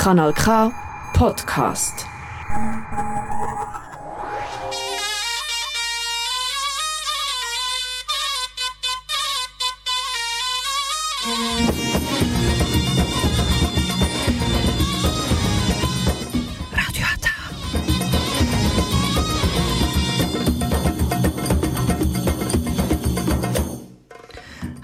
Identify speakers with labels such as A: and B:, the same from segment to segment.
A: Kanal K Podcast.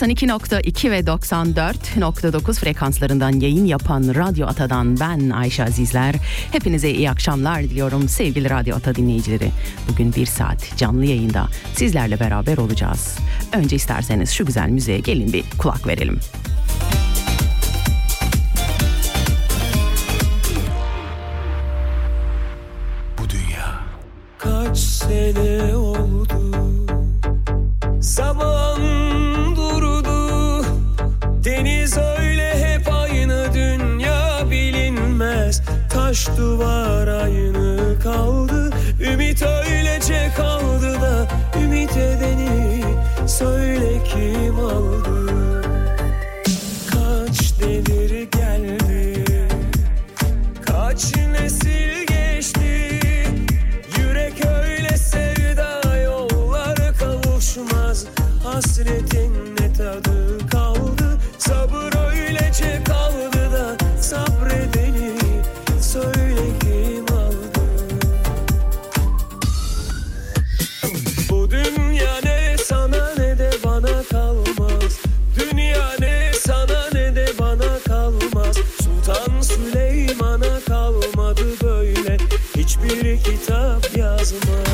B: ...92.2 ve 94.9 frekanslarından yayın yapan Radyo Ata'dan ben Ayşe Azizler. Hepinize iyi akşamlar diliyorum sevgili Radyo Ata dinleyicileri. Bugün bir saat canlı yayında sizlerle beraber olacağız. Önce isterseniz şu güzel müziğe gelin bir kulak verelim.
C: so much.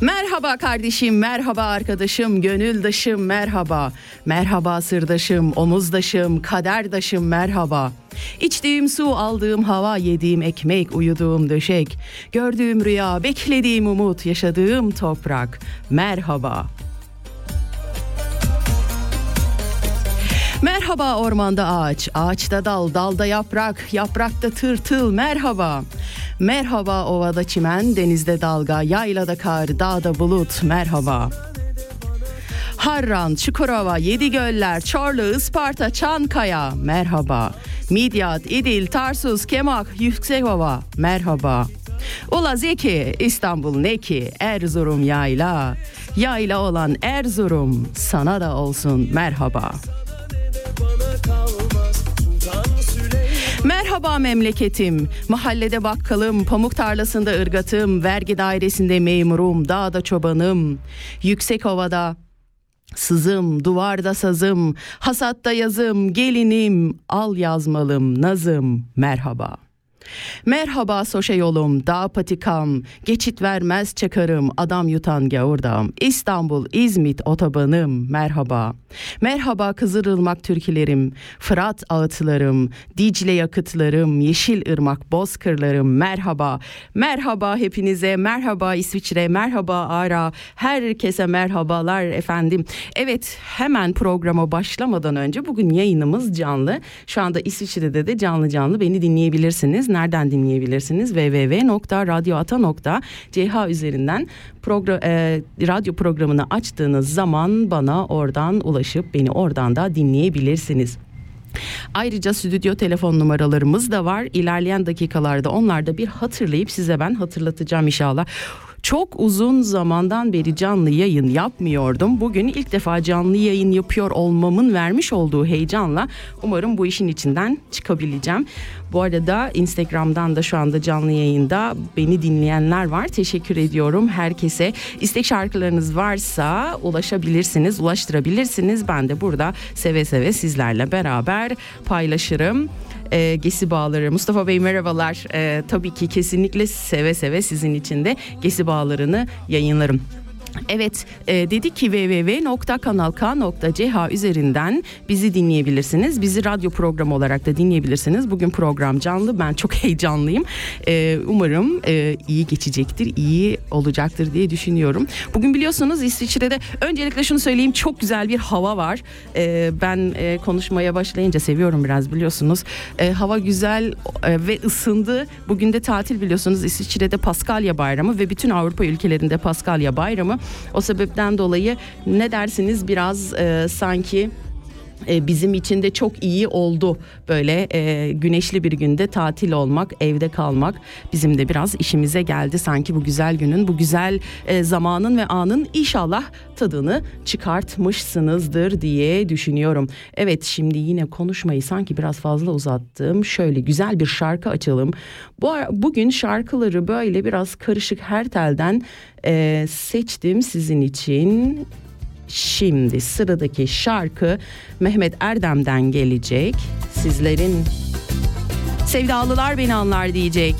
B: Merhaba kardeşim, merhaba arkadaşım, gönüldaşım, merhaba. Merhaba sırdaşım, omuzdaşım, kaderdaşım, merhaba. İçtiğim su, aldığım hava, yediğim ekmek, uyuduğum döşek, gördüğüm rüya, beklediğim umut, yaşadığım toprak, merhaba. Merhaba ormanda ağaç, ağaçta dal, dalda yaprak, yaprakta tırtıl, merhaba. Merhaba ovada çimen, denizde dalga, yaylada kar, dağda bulut, merhaba. Harran, Çukurova, Yedigöller, Çorlu, Isparta, Çankaya, merhaba. Midyat, İdil, Tarsus, Kemak, Yüksekova, merhaba. Ula Zeki, İstanbul Neki, Erzurum yayla. Yayla olan Erzurum, sana da olsun merhaba.
C: Süleyman
B: Merhaba memleketim. Mahallede bakkalım, pamuk tarlasında ırgatım, vergi dairesinde memurum, dağda çobanım. Yüksek ovada Sızım, duvarda sazım, hasatta yazım, gelinim, al yazmalım, nazım, merhaba. Merhaba soşa yolum, dağ patikam, geçit vermez çakarım, adam yutan gavurdam. İstanbul, İzmit otobanım, merhaba. Merhaba Kızılırmak türkülerim, Fırat ağıtlarım, Dicle yakıtlarım, Yeşil ırmak bozkırlarım, merhaba. Merhaba hepinize, merhaba İsviçre, merhaba Ara, herkese merhabalar efendim. Evet hemen programa başlamadan önce bugün yayınımız canlı. Şu anda İsviçre'de de canlı canlı beni dinleyebilirsiniz. Nereden dinleyebilirsiniz? www.radyoata.ch üzerinden program, e, radyo programını açtığınız zaman bana oradan ulaşıp beni oradan da dinleyebilirsiniz. Ayrıca stüdyo telefon numaralarımız da var. İlerleyen dakikalarda onlar da bir hatırlayıp size ben hatırlatacağım inşallah. Çok uzun zamandan beri canlı yayın yapmıyordum. Bugün ilk defa canlı yayın yapıyor olmamın vermiş olduğu heyecanla umarım bu işin içinden çıkabileceğim. Bu arada Instagram'dan da şu anda canlı yayında beni dinleyenler var. Teşekkür ediyorum herkese. İstek şarkılarınız varsa ulaşabilirsiniz, ulaştırabilirsiniz. Ben de burada seve seve sizlerle beraber paylaşırım e, Gesi Bağları. Mustafa Bey merhabalar. E, tabii ki kesinlikle seve seve sizin için de Gesi Bağları'nı yayınlarım. Evet e, dedik ki www.kanalk.ch üzerinden bizi dinleyebilirsiniz. Bizi radyo programı olarak da dinleyebilirsiniz. Bugün program canlı ben çok heyecanlıyım. E, umarım e, iyi geçecektir, iyi olacaktır diye düşünüyorum. Bugün biliyorsunuz İsviçre'de öncelikle şunu söyleyeyim çok güzel bir hava var. E, ben e, konuşmaya başlayınca seviyorum biraz biliyorsunuz. E, hava güzel e, ve ısındı. Bugün de tatil biliyorsunuz İsviçre'de Paskalya Bayramı ve bütün Avrupa ülkelerinde Paskalya Bayramı. O sebepten dolayı ne dersiniz? Biraz e, sanki bizim için de çok iyi oldu böyle e, güneşli bir günde tatil olmak evde kalmak bizim de biraz işimize geldi sanki bu güzel günün bu güzel e, zamanın ve anın inşallah tadını çıkartmışsınızdır diye düşünüyorum. Evet şimdi yine konuşmayı sanki biraz fazla uzattım şöyle güzel bir şarkı açalım. Bu bugün şarkıları böyle biraz karışık her telden e, seçtim sizin için Şimdi sıradaki şarkı Mehmet Erdem'den gelecek. Sizlerin sevdalılar beni anlar diyecek.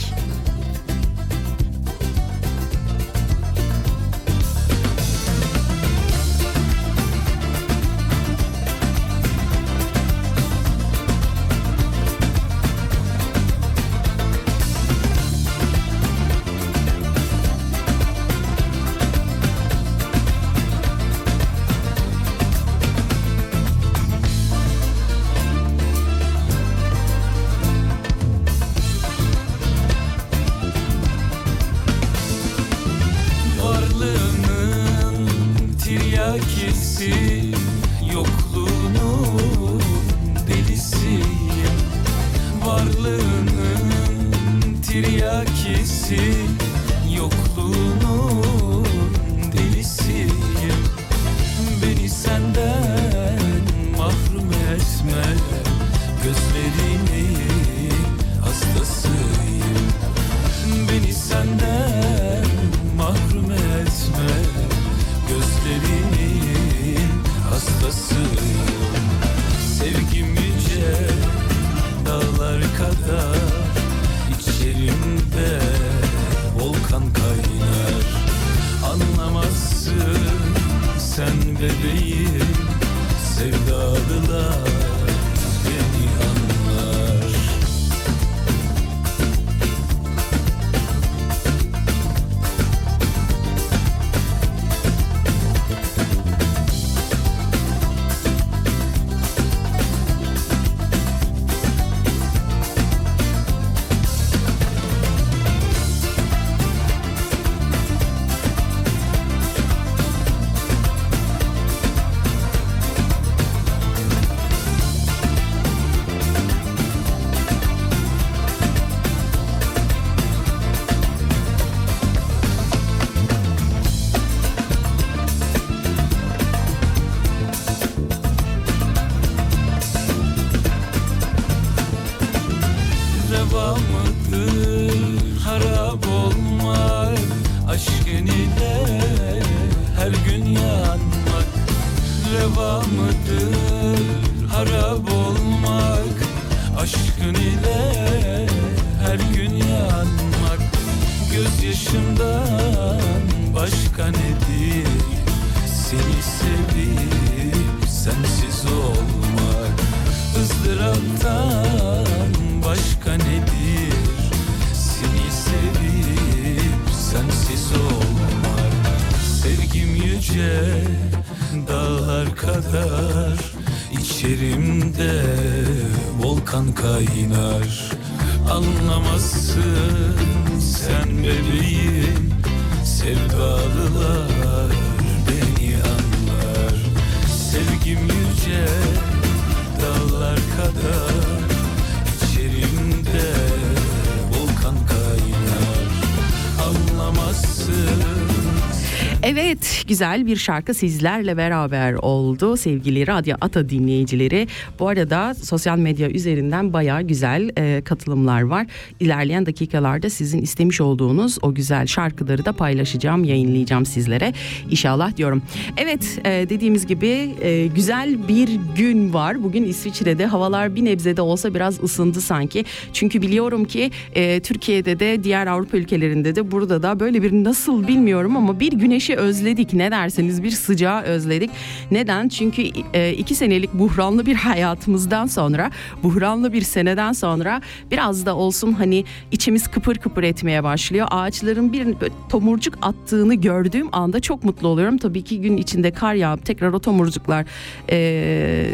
B: Güzel bir şarkı sizlerle beraber oldu sevgili Radyo Ata dinleyicileri. Bu arada sosyal medya üzerinden bayağı güzel e, katılımlar var. İlerleyen dakikalarda sizin istemiş olduğunuz o güzel şarkıları da paylaşacağım, yayınlayacağım sizlere. İnşallah diyorum. Evet, e, dediğimiz gibi e, güzel bir gün var. Bugün İsviçre'de havalar bir nebze de olsa biraz ısındı sanki. Çünkü biliyorum ki e, Türkiye'de de diğer Avrupa ülkelerinde de burada da böyle bir nasıl bilmiyorum ama bir güneşi özledik ne derseniz bir sıcağı özledik. Neden? Çünkü e, iki senelik buhranlı bir hayatımızdan sonra buhranlı bir seneden sonra biraz da olsun hani içimiz kıpır kıpır etmeye başlıyor. Ağaçların bir tomurcuk attığını gördüğüm anda çok mutlu oluyorum. Tabii ki gün içinde kar yağıp tekrar o tomurcuklar e,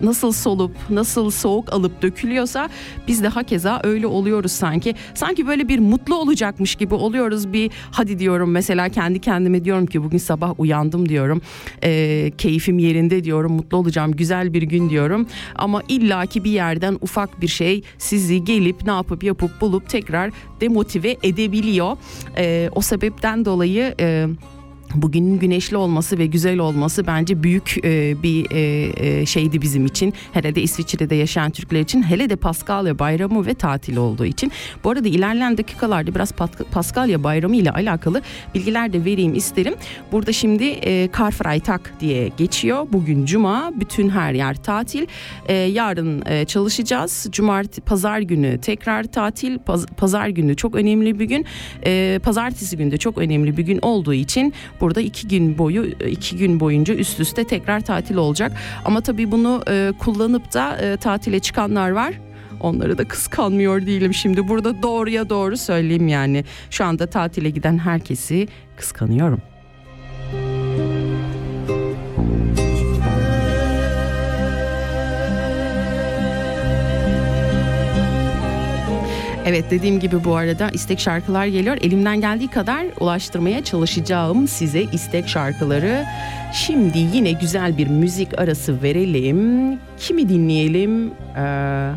B: nasıl solup nasıl soğuk alıp dökülüyorsa biz de hakeza öyle oluyoruz sanki. Sanki böyle bir mutlu olacakmış gibi oluyoruz bir hadi diyorum mesela kendi kendime diyorum ki bugün sabah uyandım diyorum. E, keyfim yerinde diyorum. Mutlu olacağım. Güzel bir gün diyorum. Ama illaki bir yerden ufak bir şey sizi gelip ne yapıp yapıp bulup tekrar demotive edebiliyor. E, o sebepten dolayı e, Bugünün güneşli olması ve güzel olması bence büyük e, bir e, e, şeydi bizim için. Hele de İsviçre'de yaşayan Türkler için. Hele de Paskalya bayramı ve tatil olduğu için. Bu arada ilerleyen dakikalarda biraz Paskalya bayramı ile alakalı bilgiler de vereyim isterim. Burada şimdi e, Karfreitag diye geçiyor. Bugün Cuma. Bütün her yer tatil. E, yarın e, çalışacağız. Cumartesi, pazar günü tekrar tatil. Paz- pazar günü çok önemli bir gün. E, pazartesi günü de çok önemli bir gün olduğu için burada iki gün boyu iki gün boyunca üst üste tekrar tatil olacak. Ama tabii bunu e, kullanıp da e, tatile çıkanlar var. Onları da kıskanmıyor değilim şimdi. Burada doğruya doğru söyleyeyim yani. Şu anda tatile giden herkesi kıskanıyorum. Evet dediğim gibi bu arada istek şarkılar geliyor. Elimden geldiği kadar ulaştırmaya çalışacağım size istek şarkıları. Şimdi yine güzel bir müzik arası verelim. Kimi dinleyelim? Ee,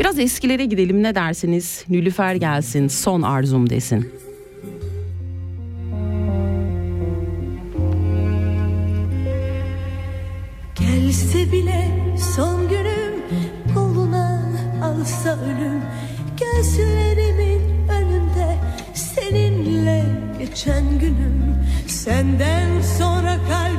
B: biraz eskilere gidelim ne dersiniz? Nülüfer gelsin son arzum desin.
D: Geçen günüm. Senden sonra kalbimi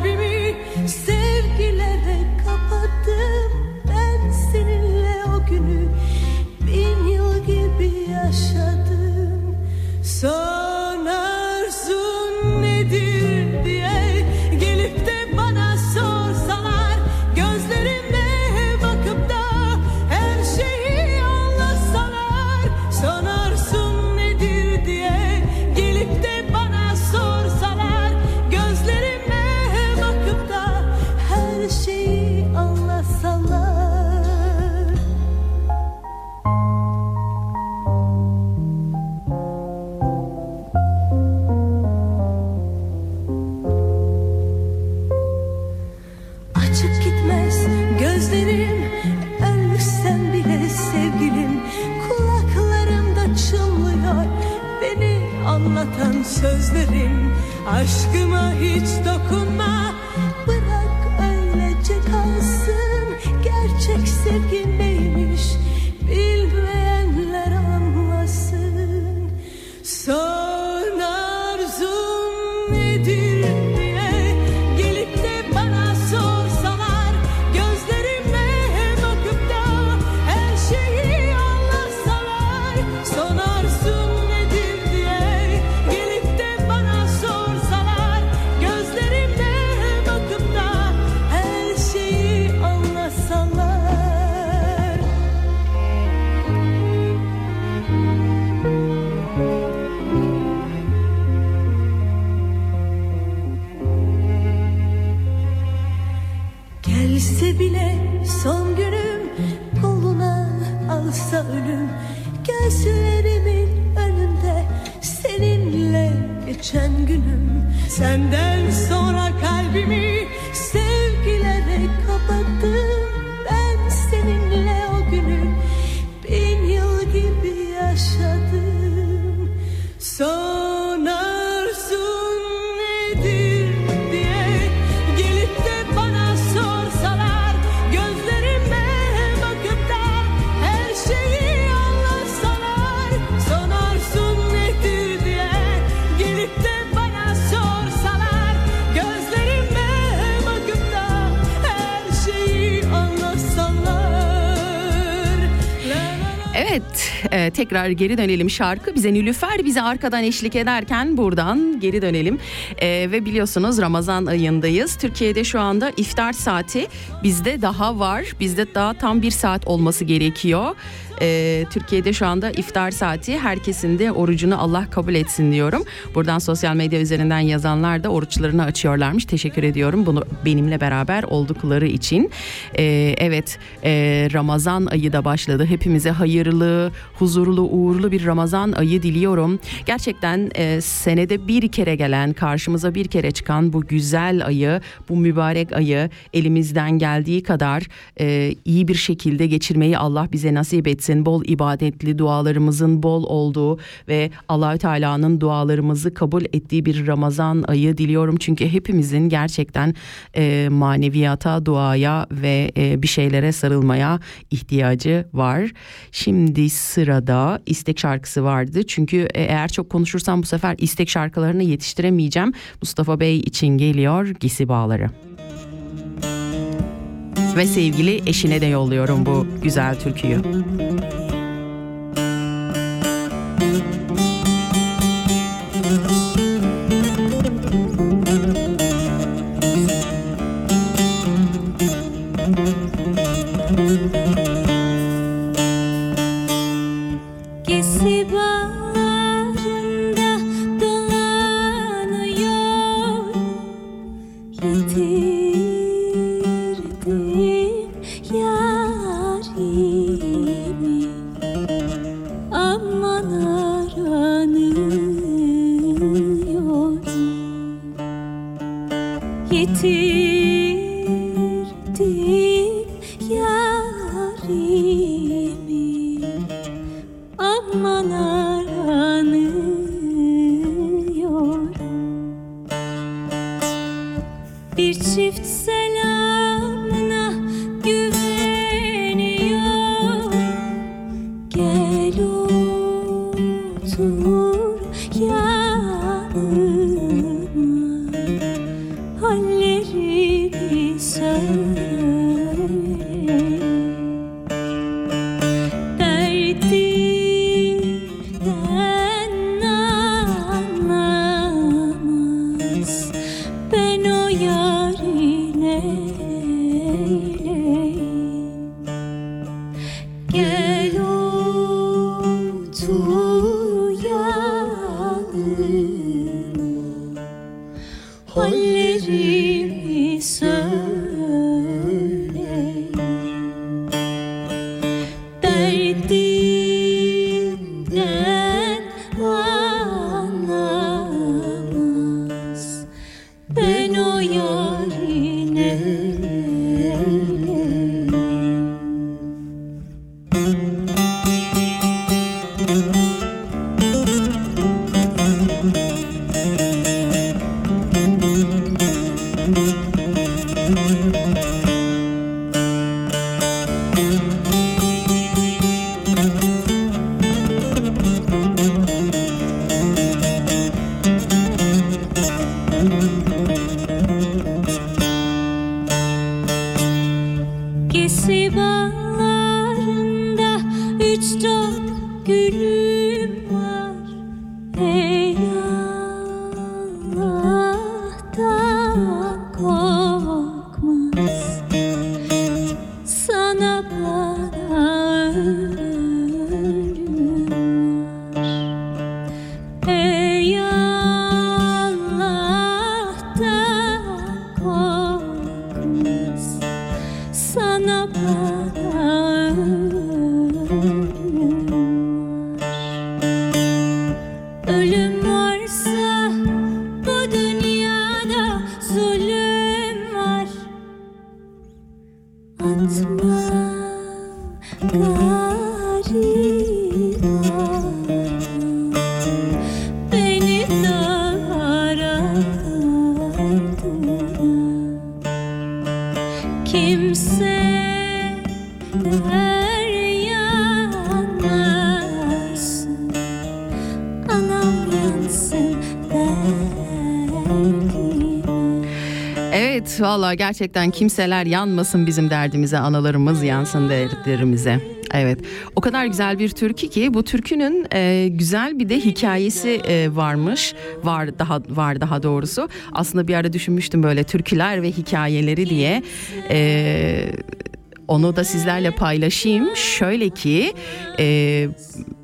D: Aşkıma hiç
E: tekrar geri dönelim şarkı. Bize Nilüfer bize arkadan eşlik ederken buradan geri dönelim. E, ve biliyorsunuz Ramazan ayındayız. Türkiye'de şu anda iftar saati bizde daha var. Bizde daha tam bir saat olması gerekiyor. E, Türkiye'de şu anda iftar saati herkesin de orucunu Allah kabul etsin diyorum. Buradan sosyal medya üzerinden yazanlar da oruçlarını açıyorlarmış. Teşekkür ediyorum bunu benimle beraber oldukları için. E, evet e, Ramazan ayı da başladı. Hepimize hayırlı, huzurlu, uğurlu bir Ramazan ayı diliyorum. Gerçekten e, senede bir kere gelen, karşımıza bir kere çıkan bu güzel ayı, bu mübarek ayı elimizden geldiği kadar e, iyi bir şekilde geçirmeyi Allah bize nasip etsin. Bol ibadetli dualarımızın bol olduğu ve Allahü Teala'nın dualarımızı kabul ettiği bir Ramazan ayı diliyorum. Çünkü hepimizin gerçekten e, maneviyata, duaya ve e, bir şeylere sarılmaya ihtiyacı var. Şimdi sırada istek şarkısı vardı. Çünkü e, eğer çok konuşursam bu sefer istek şarkılarını yetiştiremeyeceğim. Mustafa Bey için geliyor Gisi Bağları. Ve sevgili eşine de yolluyorum bu güzel türküyü. 怎
B: 么办？Gerçekten kimseler yanmasın bizim derdimize, analarımız yansın dertlerimize. Evet o kadar güzel bir türkü ki bu türkünün e, güzel bir de hikayesi e, varmış. Var daha var daha doğrusu. Aslında bir ara düşünmüştüm böyle türküler ve hikayeleri diye. E, onu da sizlerle paylaşayım. Şöyle ki e,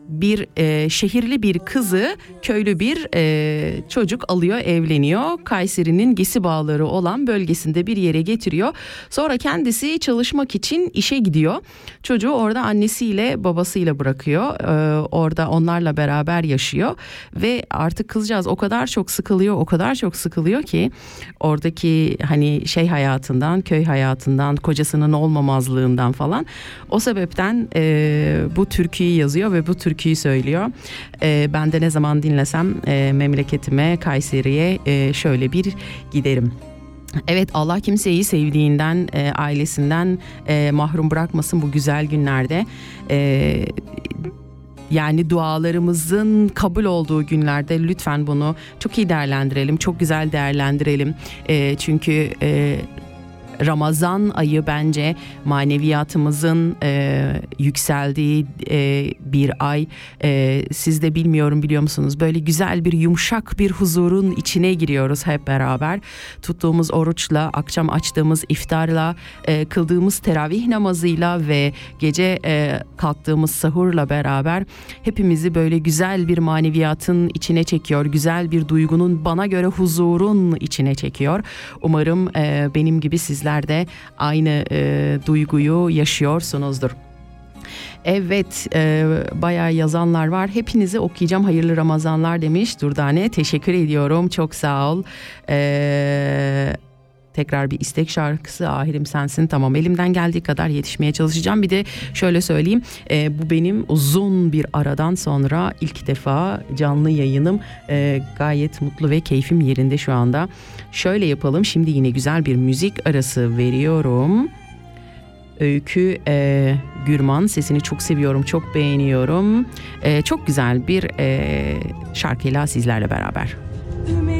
B: bir e, şehirli bir kızı köylü bir e, çocuk alıyor evleniyor. Kayseri'nin Gesi Bağları olan bölgesinde bir yere getiriyor. Sonra kendisi çalışmak için işe gidiyor. Çocuğu orada annesiyle babasıyla bırakıyor. E, orada onlarla beraber yaşıyor. Ve artık kızcağız o kadar çok sıkılıyor o kadar çok sıkılıyor ki oradaki hani şey hayatından köy hayatından kocasının olmamazlığından falan o sebepten e, bu türküyü yazıyor ve bu türküyü söylüyor. E, ben de ne zaman dinlesem e, memleketime Kayseri'ye e, şöyle bir giderim. Evet Allah kimseyi sevdiğinden, e, ailesinden e, mahrum bırakmasın bu güzel günlerde. E, yani dualarımızın kabul olduğu günlerde lütfen bunu çok iyi değerlendirelim, çok güzel değerlendirelim. E, çünkü e, Ramazan ayı bence maneviyatımızın e, yükseldiği e, bir ay. E, siz de bilmiyorum biliyor musunuz? Böyle güzel bir yumuşak bir huzurun içine giriyoruz hep beraber. Tuttuğumuz oruçla, akşam açtığımız iftarla, e, kıldığımız teravih namazıyla ve gece e, kalktığımız sahurla beraber hepimizi böyle güzel bir maneviyatın içine çekiyor. Güzel bir duygunun bana göre huzurun içine çekiyor. Umarım e, benim gibi sizler de aynı e, duyguyu yaşıyorsunuzdur. Evet e, bayağı yazanlar var. Hepinizi okuyacağım. Hayırlı Ramazanlar demiş Durdane. Teşekkür ediyorum. Çok sağ ol. E, tekrar bir istek şarkısı Ahirim Sensin. Tamam elimden geldiği kadar yetişmeye çalışacağım. Bir de şöyle söyleyeyim. e, bu benim uzun bir aradan sonra ilk defa canlı yayınım. E, gayet mutlu ve keyfim yerinde şu anda. Şöyle yapalım. Şimdi yine güzel bir müzik arası veriyorum. Öykü e, Gürman sesini çok seviyorum, çok beğeniyorum. E, çok güzel bir e, şarkıyla sizlerle beraber.
D: Ümidim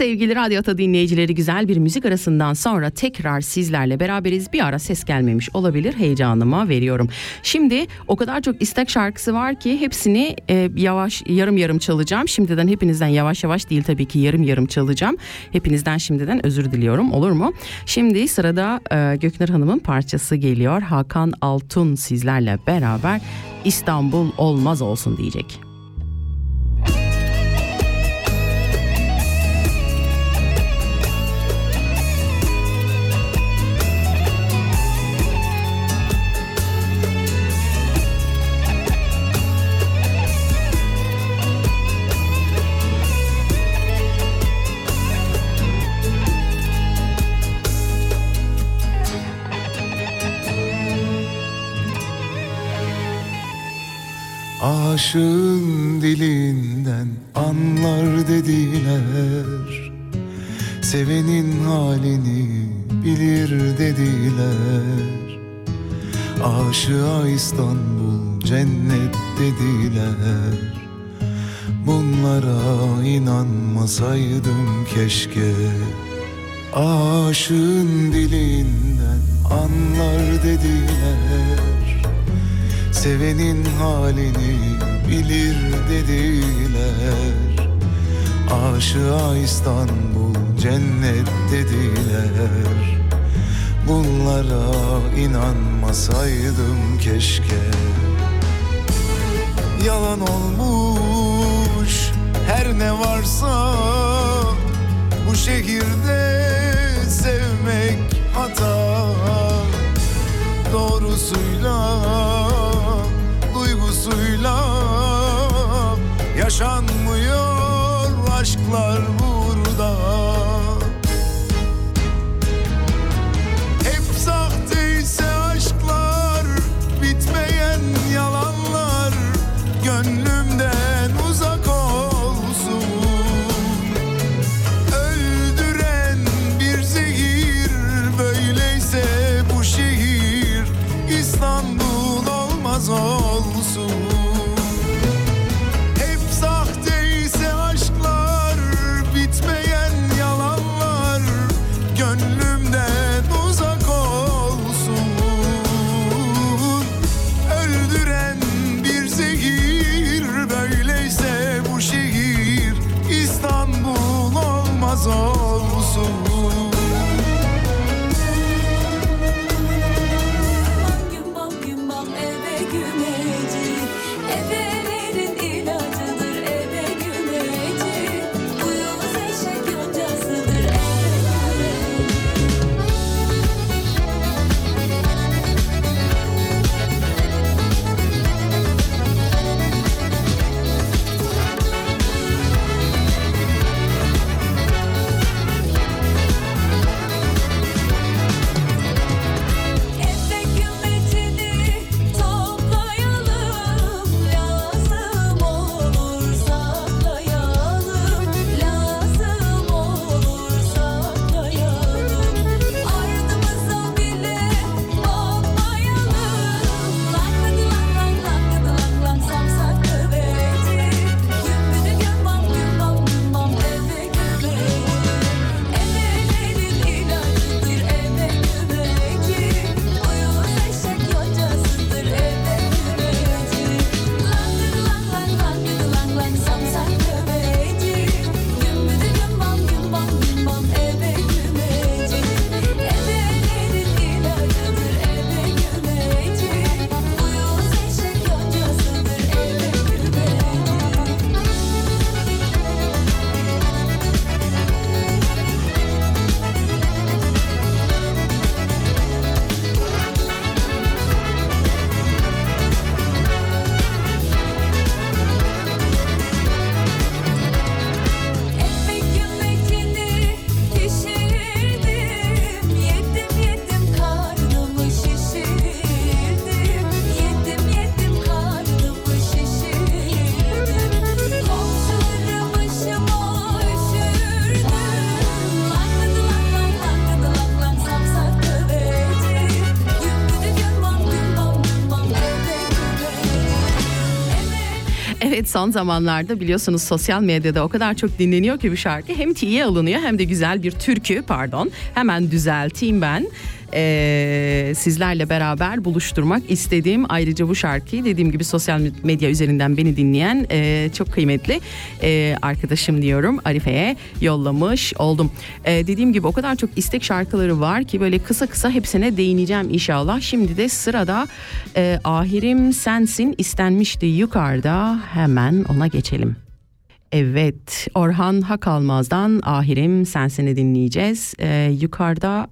B: sevgili Radyo Ata dinleyicileri güzel bir müzik arasından sonra tekrar sizlerle beraberiz. Bir ara ses gelmemiş olabilir heyecanıma veriyorum. Şimdi o kadar çok istek şarkısı var ki hepsini e, yavaş yarım yarım çalacağım. Şimdiden hepinizden yavaş yavaş değil tabii ki yarım yarım çalacağım. Hepinizden şimdiden özür diliyorum olur mu? Şimdi sırada e, Göknur Hanım'ın parçası geliyor. Hakan Altun sizlerle beraber İstanbul olmaz olsun diyecek.
F: Aşığın dilinden anlar dediler. Sevenin halini bilir dediler. Aşığa İstanbul cennet dediler. Bunlara inanmasaydım keşke. Aşığın dilinden anlar dediler Sevenin halini bilir dediler. Aşığa İstanbul cennet dediler. Bunlara inanmasaydım keşke. Yalan olmuş her ne varsa Bu şehirde sevmek hata. Doğrusuyla duygusuyla Yaşanmıyor aşklar burada
B: son zamanlarda biliyorsunuz sosyal medyada o kadar çok dinleniyor ki bu şarkı. Hem tiye alınıyor hem de güzel bir türkü pardon. Hemen düzelteyim ben. Ee, sizlerle beraber buluşturmak istediğim ayrıca bu şarkıyı dediğim gibi sosyal medya üzerinden beni dinleyen e, çok kıymetli e, arkadaşım diyorum Arife'ye yollamış oldum. E, dediğim gibi o kadar çok istek şarkıları var ki böyle kısa kısa hepsine değineceğim inşallah. Şimdi de sırada e, Ahirim Sensin istenmişti yukarıda hemen ona geçelim. Evet Orhan Hakalmaz'dan Ahirim Sensin'i dinleyeceğiz. E, yukarıda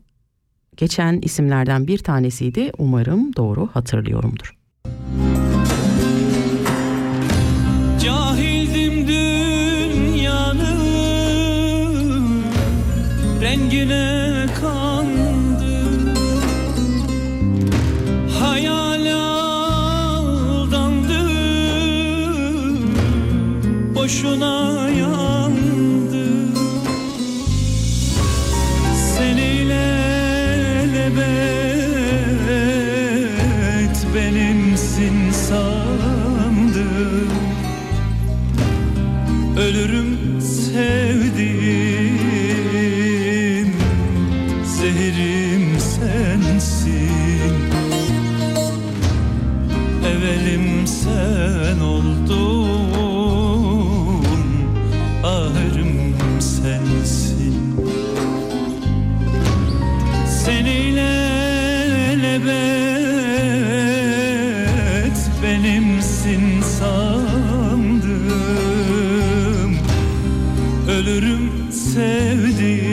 B: geçen isimlerden bir tanesiydi. Umarım doğru hatırlıyorumdur.
G: Cahildim dünyanın rengine kandım benimsin sandım. Ölürüm sevdim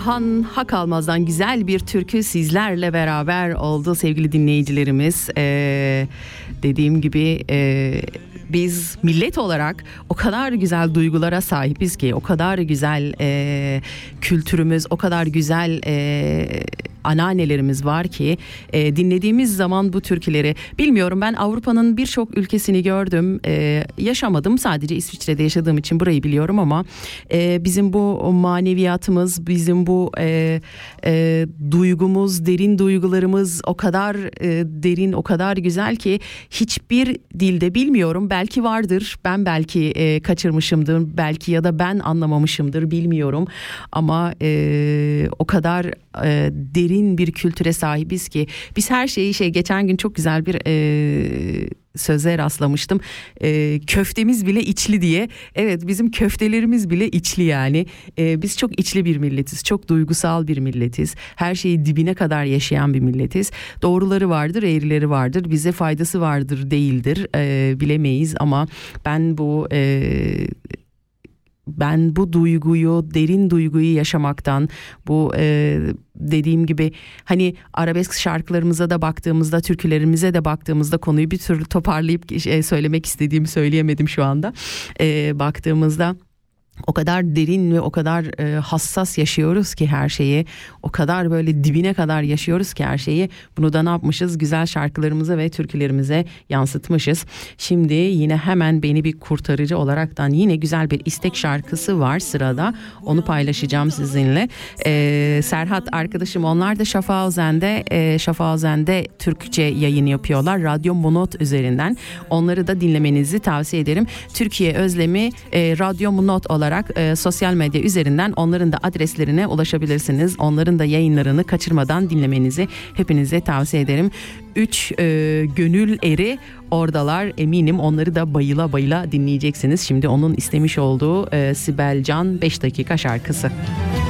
B: Orhan Hakalmaz'dan güzel bir türkü sizlerle beraber oldu sevgili dinleyicilerimiz. Ee, dediğim gibi e, biz millet olarak o kadar güzel duygulara sahibiz ki o kadar güzel e, kültürümüz o kadar güzel e, anneannelerimiz var ki e, dinlediğimiz zaman bu türküleri bilmiyorum ben Avrupa'nın birçok ülkesini gördüm E, yaşamadım. Sadece İsviçre'de yaşadığım için burayı biliyorum ama e, bizim bu maneviyatımız bizim bu e, e, duygumuz derin duygularımız o kadar e, derin o kadar güzel ki hiçbir dilde bilmiyorum. Belki vardır. Ben belki e, kaçırmışımdır. Belki ya da ben anlamamışımdır. Bilmiyorum. Ama e, o kadar e, derin bir kültüre sahibiz ki biz her şeyi şey geçen gün çok güzel bir e, söze rastlamıştım. E, köftemiz bile içli diye. Evet bizim köftelerimiz bile içli yani. E, biz çok içli bir milletiz. Çok duygusal bir milletiz. Her şeyi dibine kadar yaşayan bir milletiz. Doğruları vardır, eğrileri vardır. Bize faydası vardır, değildir. E, bilemeyiz ama ben bu e, ben bu duyguyu, derin duyguyu yaşamaktan, bu e, dediğim gibi hani arabesk şarkılarımıza da baktığımızda, türkülerimize de baktığımızda konuyu bir türlü toparlayıp e, söylemek istediğimi söyleyemedim şu anda. E, baktığımızda o kadar derin ve o kadar e, hassas yaşıyoruz ki her şeyi. O kadar böyle dibine kadar yaşıyoruz ki her şeyi. Bunu da ne yapmışız? Güzel şarkılarımıza ve türkülerimize yansıtmışız. Şimdi yine hemen beni bir kurtarıcı olaraktan yine güzel bir istek şarkısı var sırada. Onu paylaşacağım sizinle. E, Serhat arkadaşım onlar da Şafauzen'de e, Şafauzen'de Türkçe yayın yapıyorlar. Radyo Monot üzerinden. Onları da dinlemenizi tavsiye ederim. Türkiye Özlemi e, Radyo Monot olarak e, sosyal medya üzerinden onların da adreslerine ulaşabilirsiniz. Onların da yayınlarını kaçırmadan dinlemenizi hepinize tavsiye ederim. Üç e, gönül eri oradalar eminim onları da bayıla bayıla dinleyeceksiniz. Şimdi onun istemiş olduğu e, Sibel Can 5 dakika şarkısı.
E: Bu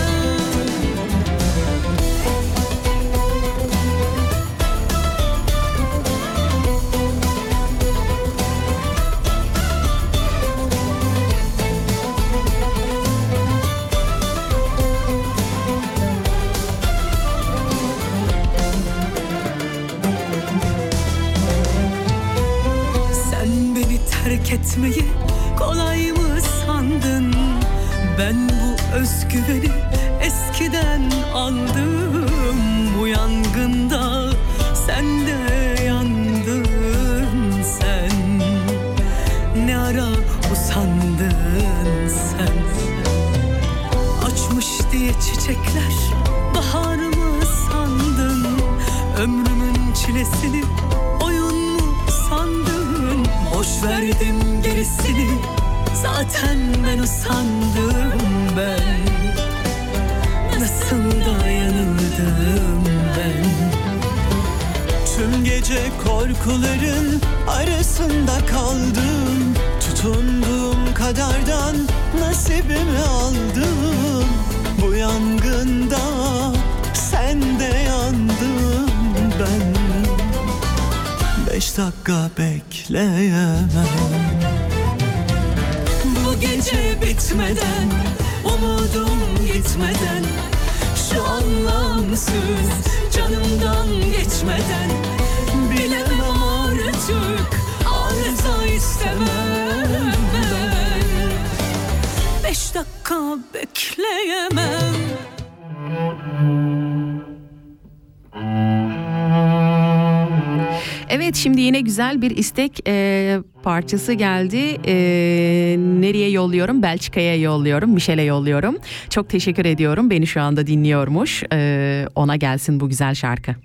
B: Evet şimdi yine güzel bir istek e, parçası geldi. E, nereye yolluyorum? Belçika'ya yolluyorum. Michel'e yolluyorum. Çok teşekkür ediyorum. Beni şu anda dinliyormuş. E, ona gelsin bu güzel şarkı.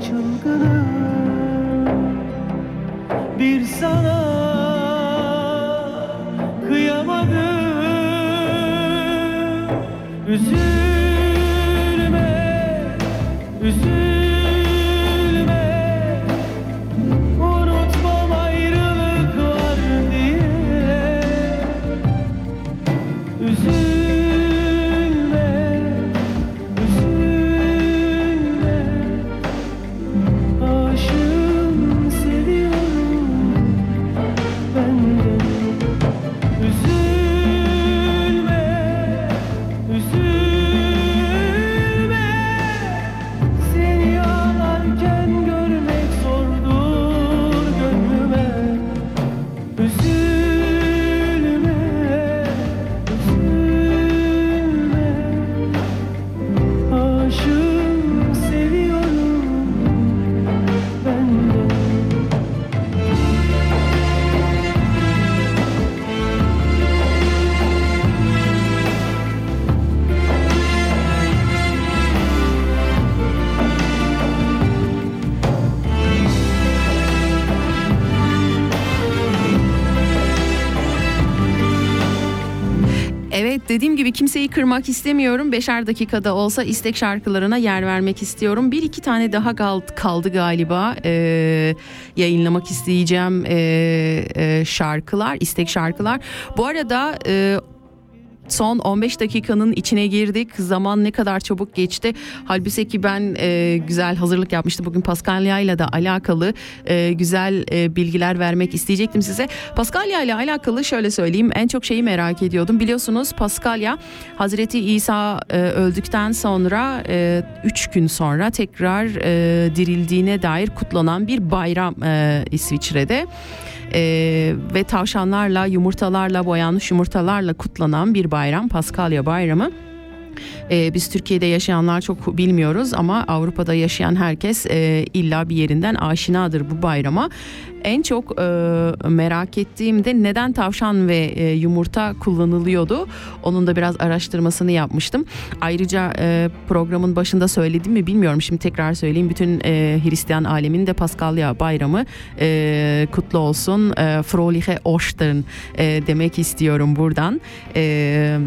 D: çılgınım. Bir sana kıyamadım. Üzülme, üzülme.
B: Kırmak istemiyorum. Beşer dakikada olsa istek şarkılarına yer vermek istiyorum. Bir iki tane daha kal- kaldı galiba Ee, yayınlamak isteyeceğim ee, ee, şarkılar, istek şarkılar. Bu arada e, Son 15 dakikanın içine girdik. Zaman ne kadar çabuk geçti. Halbuki ki ben e, güzel hazırlık yapmıştım. Bugün Paskalya ile de alakalı e, güzel e, bilgiler vermek isteyecektim size. Paskalya ile alakalı şöyle söyleyeyim. En çok şeyi merak ediyordum. Biliyorsunuz Paskalya Hazreti İsa e, öldükten sonra 3 gün sonra tekrar e, dirildiğine dair kutlanan bir bayram e, İsviçre'de. Ee, ve tavşanlarla, yumurtalarla, boyanmış yumurtalarla kutlanan bir bayram, Paskalya bayramı. Ee, biz Türkiye'de yaşayanlar çok bilmiyoruz ama Avrupa'da yaşayan herkes e, illa bir yerinden aşinadır bu bayrama. En çok e, merak ettiğim de neden tavşan ve e, yumurta kullanılıyordu. Onun da biraz araştırmasını yapmıştım. Ayrıca e, programın başında söyledim mi bilmiyorum. Şimdi tekrar söyleyeyim. Bütün e, Hristiyan alemin de Paskalya bayramı e, kutlu olsun. E, Froliche Ostern e, demek istiyorum buradan. E,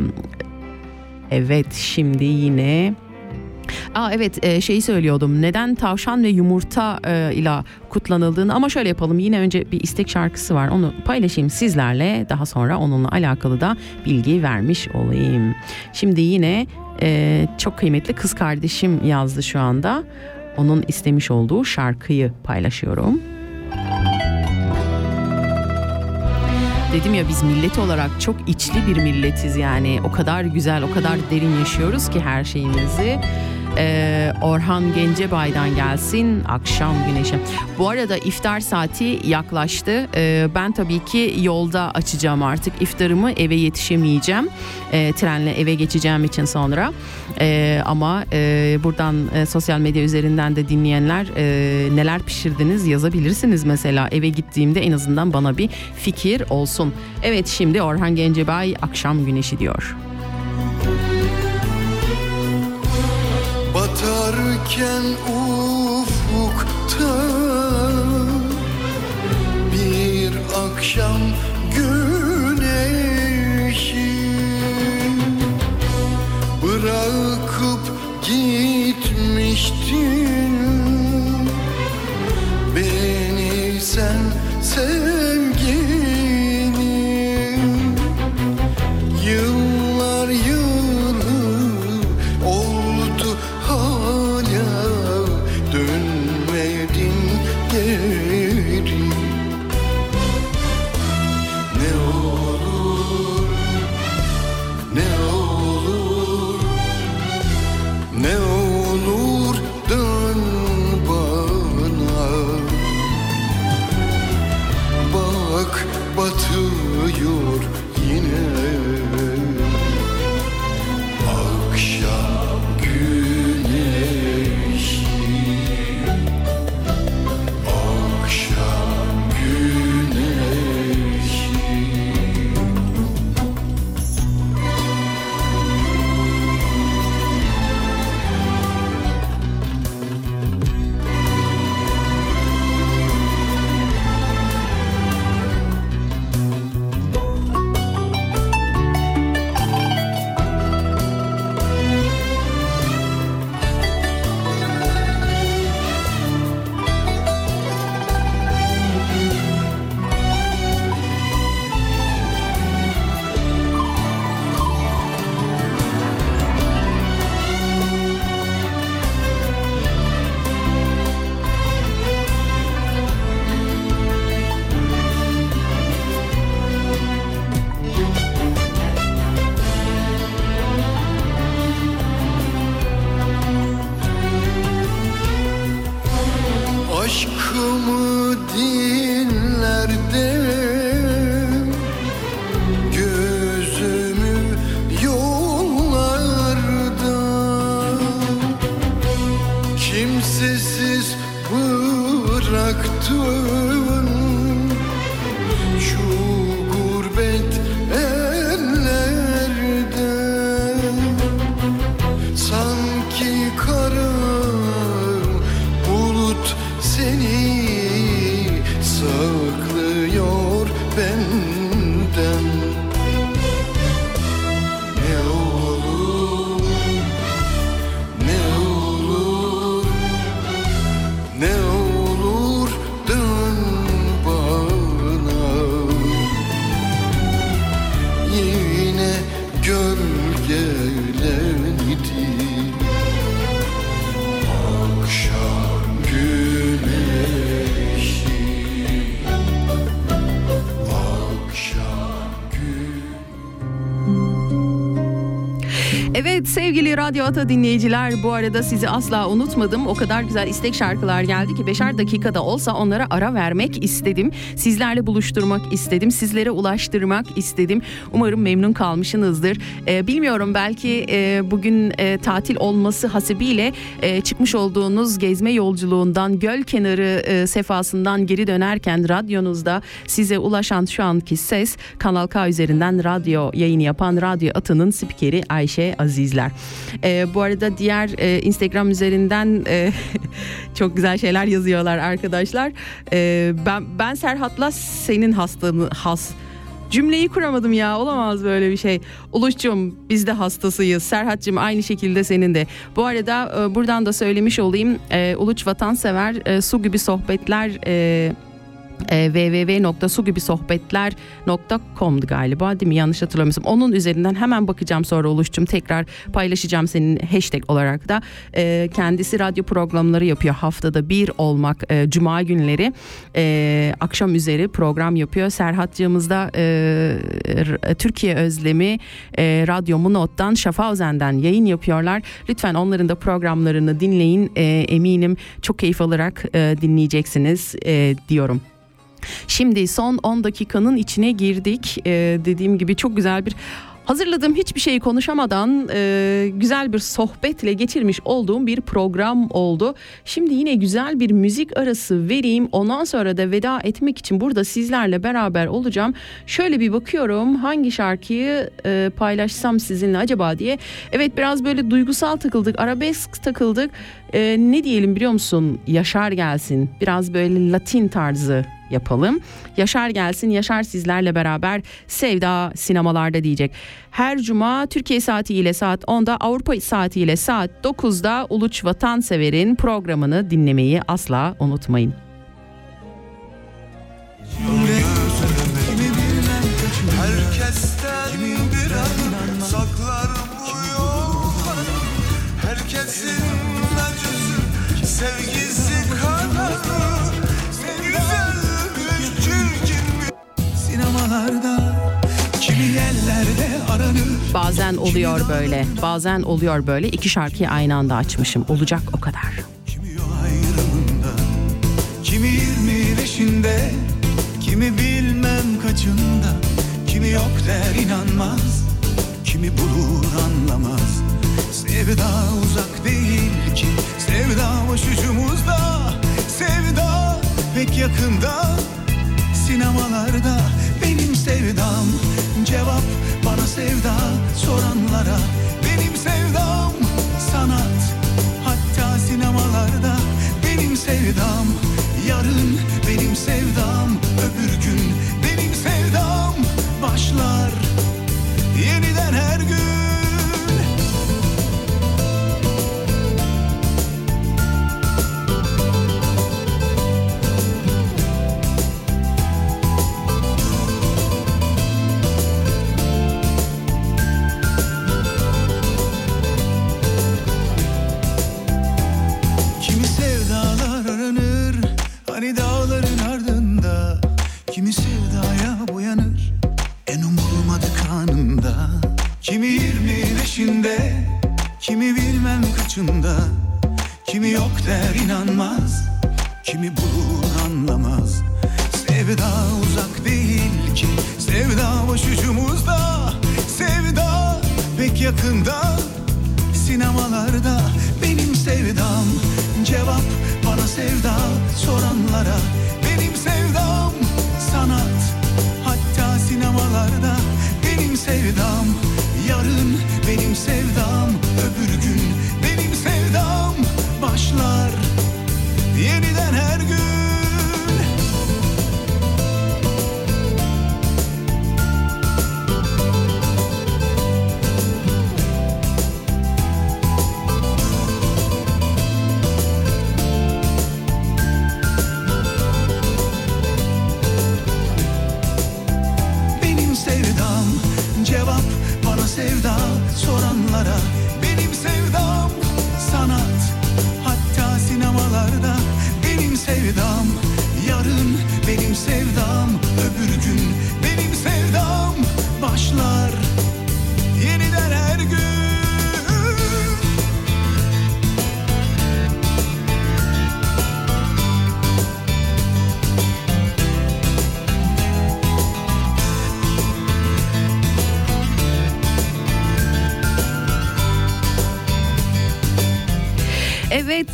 B: Evet şimdi yine Aa evet e, şeyi söylüyordum. Neden tavşan ve yumurta e, ile kutlanıldığını ama şöyle yapalım. Yine önce bir istek şarkısı var. Onu paylaşayım sizlerle. Daha sonra onunla alakalı da bilgi vermiş olayım. Şimdi yine e, çok kıymetli kız kardeşim yazdı şu anda. Onun istemiş olduğu şarkıyı paylaşıyorum. Dedim ya biz millet olarak çok içli bir milletiz yani. O kadar güzel, o kadar derin yaşıyoruz ki her şeyimizi. Ee, Orhan Gencebay'dan gelsin akşam güneşi. Bu arada iftar saati yaklaştı. Ee, ben tabii ki yolda açacağım artık iftarımı eve yetişemeyeceğim. Ee, trenle eve geçeceğim için sonra. Ee, ama e, buradan e, sosyal medya üzerinden de dinleyenler e, neler pişirdiniz yazabilirsiniz mesela. Eve gittiğimde en azından bana bir fikir olsun. Evet şimdi Orhan Gencebay akşam güneşi diyor.
H: Batarken ufukta
B: Radyo Ata dinleyiciler bu arada sizi asla unutmadım. O kadar güzel istek şarkılar geldi ki beşer dakikada olsa onlara ara vermek istedim. Sizlerle buluşturmak istedim. Sizlere ulaştırmak istedim. Umarım memnun kalmışsınızdır. Ee, bilmiyorum belki e, bugün e, tatil olması hasebiyle e, çıkmış olduğunuz gezme yolculuğundan göl kenarı e, sefasından geri dönerken radyonuzda size ulaşan şu anki ses Kanal K üzerinden radyo yayını yapan Radyo Atı'nın spikeri Ayşe Azizler. Ee, bu arada diğer e, Instagram üzerinden e, çok güzel şeyler yazıyorlar arkadaşlar. Ee, ben ben Serhat'la senin hastamı has Cümleyi kuramadım ya olamaz böyle bir şey. Uluş'cum biz de hastasıyız. Serhat'cığım aynı şekilde senin de. Bu arada e, buradan da söylemiş olayım. E, Uluç Vatansever e, su gibi sohbetler e, e, www.sugibisohbetler.com'du galiba değil mi? Yanlış hatırlamıyorsam. Onun üzerinden hemen bakacağım sonra oluştum. Tekrar paylaşacağım senin hashtag olarak da. E, kendisi radyo programları yapıyor. Haftada bir olmak e, cuma günleri e, akşam üzeri program yapıyor. Serhatcığımız da e, r- Türkiye Özlemi e, Radyo Munot'tan Schaffhausen'den yayın yapıyorlar. Lütfen onların da programlarını dinleyin. E, eminim çok keyif alarak e, dinleyeceksiniz e, diyorum. Şimdi son 10 dakikanın içine girdik. Ee, dediğim gibi çok güzel bir hazırladığım hiçbir şeyi konuşamadan e, güzel bir sohbetle geçirmiş olduğum bir program oldu. Şimdi yine güzel bir müzik arası vereyim. Ondan sonra da veda etmek için burada sizlerle beraber olacağım. Şöyle bir bakıyorum hangi şarkıyı e, paylaşsam sizinle acaba diye. Evet biraz böyle duygusal takıldık, arabesk takıldık. E, ne diyelim biliyor musun? Yaşar gelsin. Biraz böyle Latin tarzı yapalım. Yaşar gelsin, Yaşar sizlerle beraber Sevda sinemalarda diyecek. Her cuma Türkiye saatiyle saat 10'da, Avrupa saatiyle saat 9'da Uluç Vatansever'in programını dinlemeyi asla unutmayın.
F: Herkesten
I: Sinemalarda kimi yerlerde aranır
B: Bazen oluyor böyle, bazen oluyor böyle. İki şarkıyı aynı anda açmışım. Olacak o kadar.
I: Kimi ayrımında Kimi yirmi beşinde Kimi bilmem kaçında Kimi yok der inanmaz Kimi bulur anlamaz Sevda uzak değil ki Sevda başucumuzda Sevda pek yakında Sinemalarda benim sevdam Cevap bana sevda soranlara. Benim sevdam sanat Hatta sinemalarda. Benim sevdam Yarın benim sevdam Öbür gün benim sevdam Başlar. Yeniden her gün Der inanmaz. Kimi bulur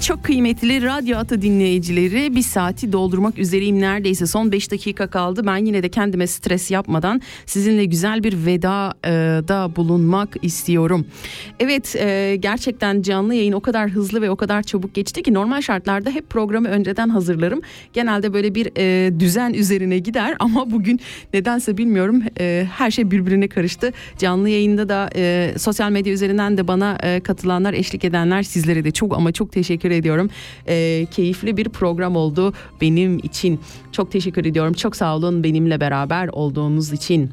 B: çok kıymetli Radyo Ata dinleyicileri bir saati doldurmak üzereyim neredeyse son 5 dakika kaldı. Ben yine de kendime stres yapmadan sizinle güzel bir veda e, da bulunmak istiyorum. Evet e, gerçekten canlı yayın o kadar hızlı ve o kadar çabuk geçti ki normal şartlarda hep programı önceden hazırlarım. Genelde böyle bir e, düzen üzerine gider ama bugün nedense bilmiyorum e, her şey birbirine karıştı. Canlı yayında da e, sosyal medya üzerinden de bana e, katılanlar eşlik edenler sizlere de çok ama çok teşekkür ediyorum. E, keyifli bir program oldu benim için. Çok teşekkür ediyorum. Çok sağ olun benimle beraber olduğunuz için.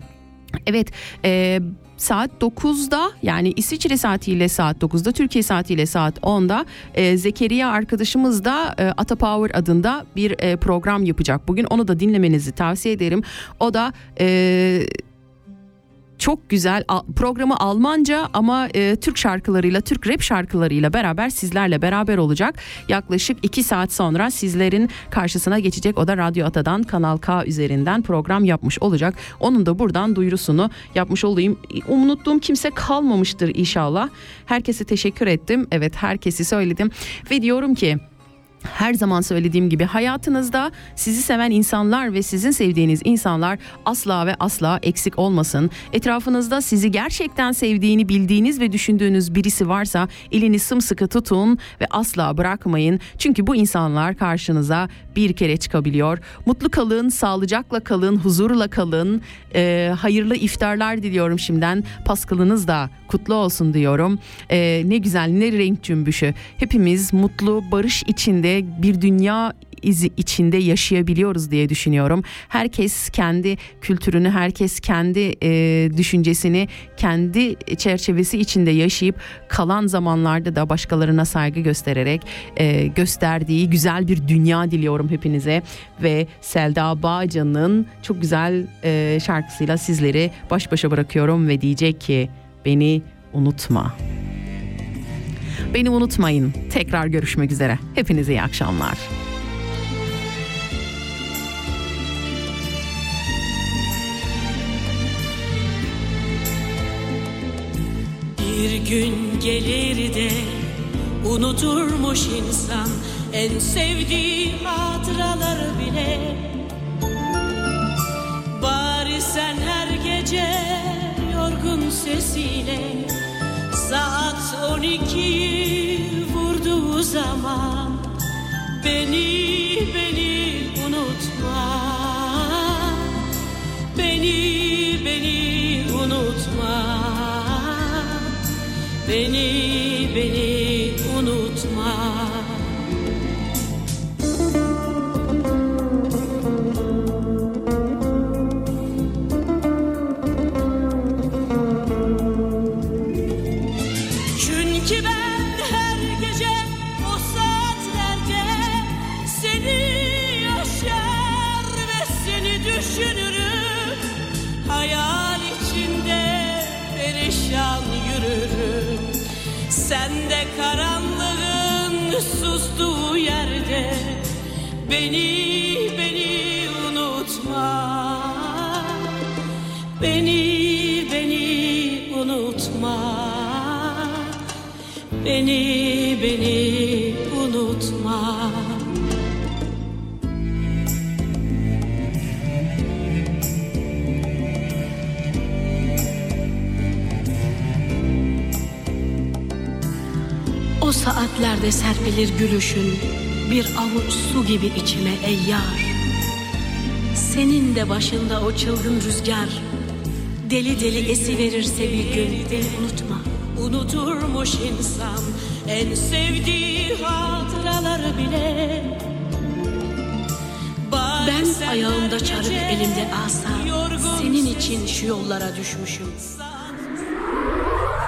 B: Evet e, saat 9'da yani İsviçre saatiyle saat 9'da Türkiye saatiyle saat 10'da e, Zekeriya arkadaşımız da e, Ata Power adında bir e, program yapacak. Bugün onu da dinlemenizi tavsiye ederim. O da e, çok güzel programı Almanca ama e, Türk şarkılarıyla Türk rap şarkılarıyla beraber sizlerle beraber olacak. Yaklaşık 2 saat sonra sizlerin karşısına geçecek. O da Radyo Ata'dan Kanal K üzerinden program yapmış olacak. Onun da buradan duyurusunu yapmış olayım. Unuttuğum kimse kalmamıştır inşallah. Herkese teşekkür ettim. Evet herkesi söyledim ve diyorum ki her zaman söylediğim gibi hayatınızda sizi seven insanlar ve sizin sevdiğiniz insanlar asla ve asla eksik olmasın. Etrafınızda sizi gerçekten sevdiğini bildiğiniz ve düşündüğünüz birisi varsa elini sımsıkı tutun ve asla bırakmayın. Çünkü bu insanlar karşınıza bir kere çıkabiliyor. Mutlu kalın, sağlıcakla kalın, huzurla kalın. Ee, hayırlı iftarlar diliyorum şimdiden. Paskılınız da kutlu olsun diyorum. Ee, ne güzel, ne renk cümbüşü. Hepimiz mutlu, barış içinde bir dünya izi içinde yaşayabiliyoruz diye düşünüyorum. Herkes kendi kültürünü, herkes kendi e, düşüncesini kendi çerçevesi içinde yaşayıp kalan zamanlarda da başkalarına saygı göstererek e, gösterdiği güzel bir dünya diliyorum hepinize ve Selda Bağcan'ın çok güzel e, şarkısıyla sizleri baş başa bırakıyorum ve diyecek ki beni unutma. Beni unutmayın. Tekrar görüşmek üzere. Hepinize iyi akşamlar.
E: Bir gün gelir de unuturmuş insan en sevdiği hatıraları bile. Bari sen her gece yorgun sesiyle Saat on iki vurduğu zaman Beni, beni unutma. Beni, beni unutma. Beni, beni Beni, beni unutma. Beni, beni unutma. Beni, beni unutma. O saatlerde serpilir gülüşün Bir avuç su gibi içime ey yar Senin de başında o çılgın rüzgar Deli deli esiverirse bir gün unutma. Unuturmuş insan en sevdiği hatıraları bile. Ben ayağımda çarık elimde asa Senin için şu yollara düşmüşüm